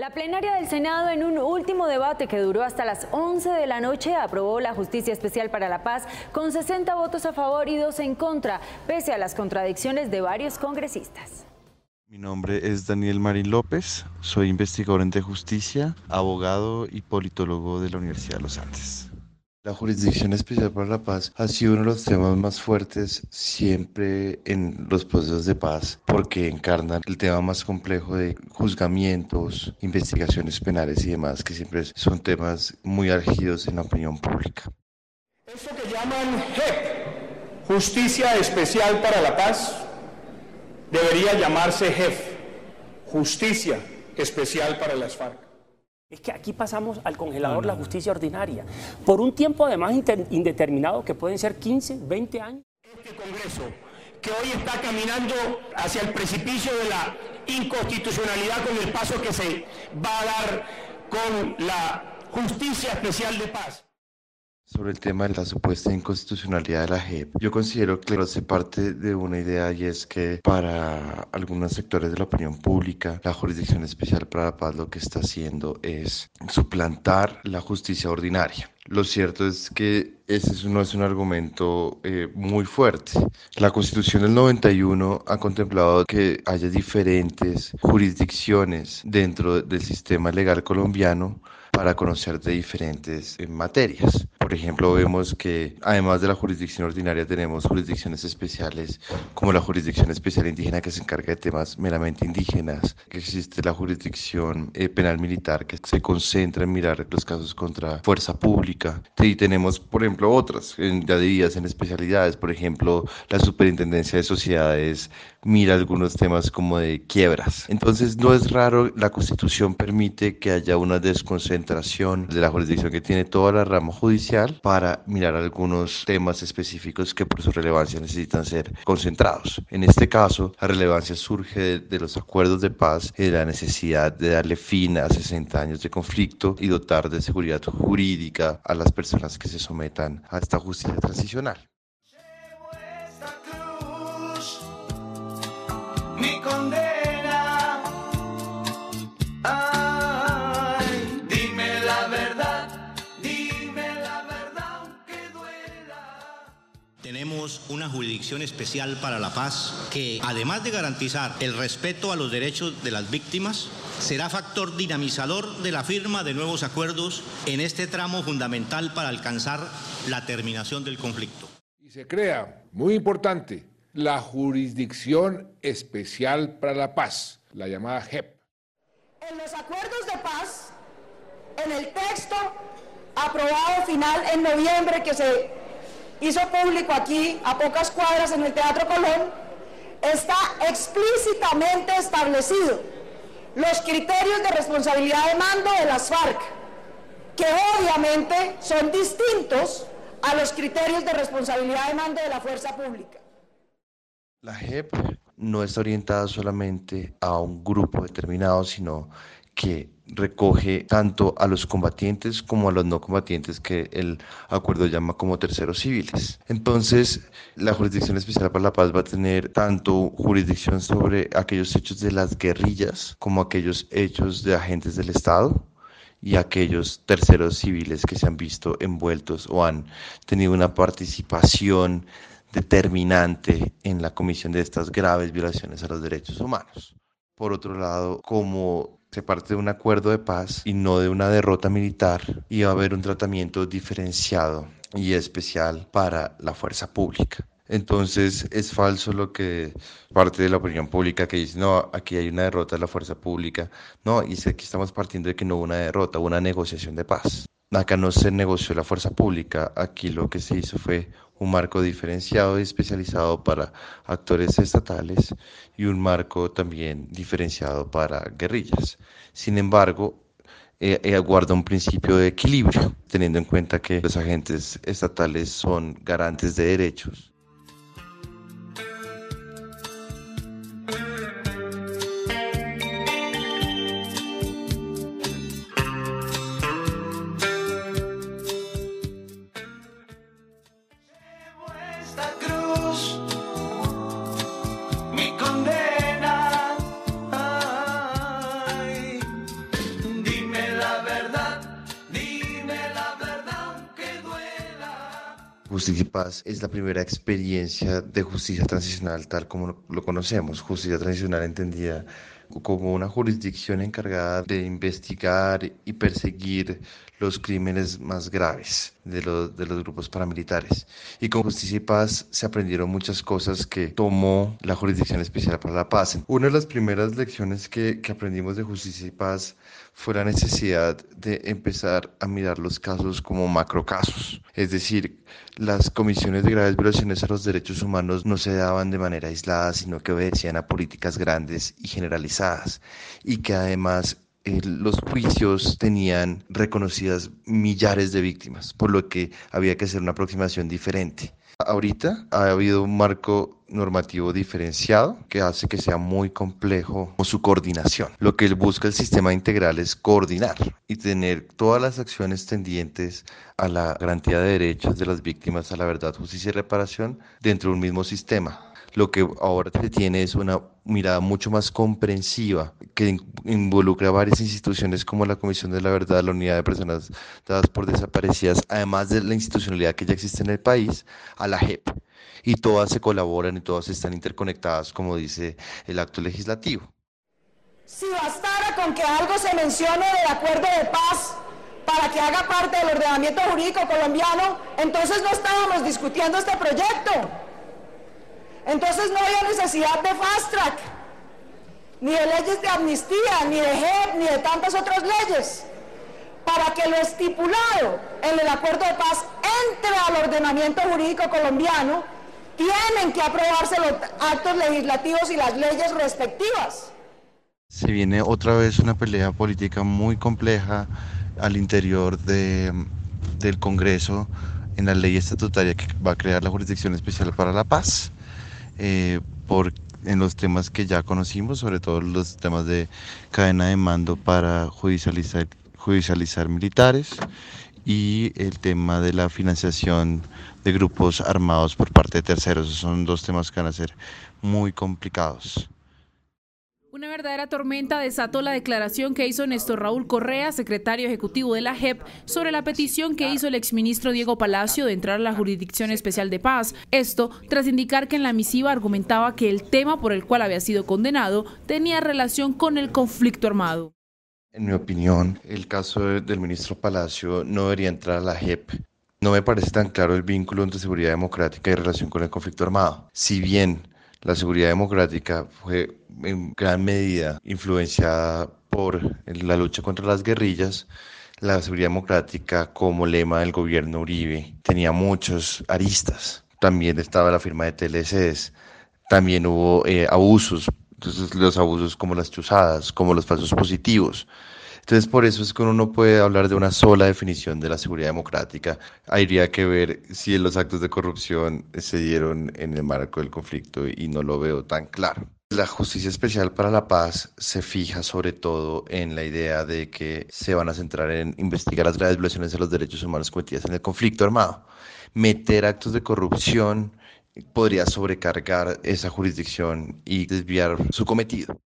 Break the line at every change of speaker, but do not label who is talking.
La plenaria del Senado en un último debate que duró hasta las 11 de la noche aprobó la Justicia Especial para la Paz con 60 votos a favor y 2 en contra, pese a las contradicciones de varios congresistas.
Mi nombre es Daniel Marín López, soy investigador en de justicia, abogado y politólogo de la Universidad de los Andes. La Jurisdicción Especial para la Paz ha sido uno de los temas más fuertes siempre en los procesos de paz porque encarna el tema más complejo de juzgamientos, investigaciones penales y demás, que siempre son temas muy álgidos en la opinión pública.
Eso que llaman Justicia Especial para la Paz, debería llamarse JEF, Justicia Especial para las FARC.
Es que aquí pasamos al congelador la justicia ordinaria, por un tiempo además indeterminado que pueden ser 15, 20 años.
Este Congreso, que hoy está caminando hacia el precipicio de la inconstitucionalidad con el paso que se va a dar con la justicia especial de paz
sobre el tema de la supuesta inconstitucionalidad de la JEP. Yo considero que hace parte de una idea y es que para algunos sectores de la opinión pública, la Jurisdicción Especial para la Paz lo que está haciendo es suplantar la justicia ordinaria. Lo cierto es que ese no es un argumento eh, muy fuerte. La Constitución del 91 ha contemplado que haya diferentes jurisdicciones dentro del sistema legal colombiano para conocer de diferentes eh, materias. Por ejemplo, vemos que además de la jurisdicción ordinaria tenemos jurisdicciones especiales como la Jurisdicción Especial Indígena que se encarga de temas meramente indígenas, que existe la Jurisdicción eh, Penal Militar que se concentra en mirar los casos contra fuerza pública. Y tenemos, por ejemplo, otras ya divididas en especialidades, por ejemplo, la Superintendencia de Sociedades mira algunos temas como de quiebras. Entonces, no es raro, la Constitución permite que haya una desconcentración de la jurisdicción que tiene toda la rama judicial para mirar algunos temas específicos que por su relevancia necesitan ser concentrados. En este caso, la relevancia surge de, los acuerdos de paz y de la necesidad de darle fin a 60 años de conflicto y dotar de seguridad jurídica a las personas que se sometan a esta justicia transicional.
Tenemos una jurisdicción especial para la paz que, además de garantizar el respeto a los derechos de las víctimas, será factor dinamizador de la firma de nuevos acuerdos en este tramo fundamental para alcanzar la terminación del conflicto.
Y se crea, muy importante, la Jurisdicción Especial para la Paz, la llamada JEP.
En los acuerdos de paz, en el texto aprobado final en noviembre que se hizo público aquí a pocas cuadras en el Teatro Colón, está explícitamente establecido los criterios de responsabilidad de mando de las FARC, que obviamente son distintos a los criterios de responsabilidad de mando de la fuerza pública.
La JEP no está orientada solamente a un grupo determinado, sino que recoge tanto a los combatientes como a los no combatientes que el acuerdo llama como terceros civiles. Entonces, la Jurisdicción Especial para la Paz va a tener tanto jurisdicción sobre aquellos hechos de las guerrillas como aquellos hechos de agentes del Estado y aquellos terceros civiles que se han visto envueltos o han tenido una participación determinante en la comisión de estas graves violaciones a los derechos humanos. Por otro lado, como se parte de un acuerdo de paz y no de una derrota militar, iba a haber un tratamiento diferenciado y especial para la fuerza pública. Entonces es falso lo que parte de la opinión pública que dice, no, aquí hay una derrota de la fuerza pública. No, y aquí estamos partiendo de que no hubo una derrota, una negociación de paz. Acá no se negoció la fuerza pública, aquí lo que se hizo fue un marco diferenciado y especializado para actores estatales y un marco también diferenciado para guerrillas. Sin embargo, eh, eh, guarda un principio de equilibrio, teniendo en cuenta que los agentes estatales son garantes de derechos Justicia y Paz es la primera experiencia de justicia transicional tal como lo conocemos. Justicia transicional entendida como una jurisdicción encargada de investigar y perseguir los crímenes más graves de los, de los grupos paramilitares. Y con Justicia y Paz se aprendieron muchas cosas que tomó la Jurisdicción Especial para la Paz. Una de las primeras lecciones que, que aprendimos de Justicia y Paz fue la necesidad de empezar a mirar los casos como macrocasos. Es decir, las comisiones de graves violaciones a los derechos humanos no se daban de manera aislada, sino que obedecían a políticas grandes y generalizadas y que además eh, los juicios tenían reconocidas millares de víctimas, por lo que había que hacer una aproximación diferente. Ahorita ha habido un marco normativo diferenciado que hace que sea muy complejo su coordinación. Lo que busca el sistema integral es coordinar y tener todas las acciones tendientes a la garantía de derechos de las víctimas, a la verdad, justicia y reparación dentro de un mismo sistema lo que ahora se tiene es una mirada mucho más comprensiva que involucra a varias instituciones como la Comisión de la Verdad, la Unidad de Personas Dadas por Desaparecidas, además de la institucionalidad que ya existe en el país, a la JEP. Y todas se colaboran y todas están interconectadas, como dice el acto legislativo.
Si bastara con que algo se mencione del acuerdo de paz para que haga parte del ordenamiento jurídico colombiano, entonces no estábamos discutiendo este proyecto. Entonces no había necesidad de fast track, ni de leyes de amnistía, ni de JEP, ni de tantas otras leyes, para que lo estipulado en el acuerdo de paz entre al ordenamiento jurídico colombiano, tienen que aprobarse los actos legislativos y las leyes respectivas.
Se viene otra vez una pelea política muy compleja al interior de, del Congreso en la ley estatutaria que va a crear la Jurisdicción Especial para la Paz eh, por, en los temas que ya conocimos, sobre todo los temas de cadena de mando para judicializar, judicializar militares y el tema de la financiación de grupos armados por parte de terceros. Son dos temas que van a ser muy complicados.
Una verdadera tormenta desató la declaración que hizo Néstor Raúl Correa, secretario ejecutivo de la JEP, sobre la petición que hizo el exministro Diego Palacio de entrar a la Jurisdicción Especial de Paz. Esto tras indicar que en la misiva argumentaba que el tema por el cual había sido condenado tenía relación con el conflicto armado.
En mi opinión, el caso del ministro Palacio no debería entrar a la JEP no me parece tan claro el vínculo entre seguridad democrática y relación con el conflicto armado. Si bien la seguridad democrática fue en gran medida influenciada por la lucha contra las guerrillas. La seguridad democrática como lema del gobierno Uribe tenía muchos aristas. También estaba la firma de TLCs. También hubo eh, abusos, entonces los abusos como las chuzadas, como los falsos positivos. Entonces, por eso es que uno no puede hablar de una sola definición de la seguridad democrática. Habría que ver si los actos de corrupción se dieron en el marco del conflicto y no lo veo tan claro. La Justicia Especial para la Paz se fija sobre todo en la idea de que se van a centrar en investigar las graves violaciones de los derechos humanos cometidas en el conflicto armado. Meter actos de corrupción podría sobrecargar esa jurisdicción y desviar su cometido.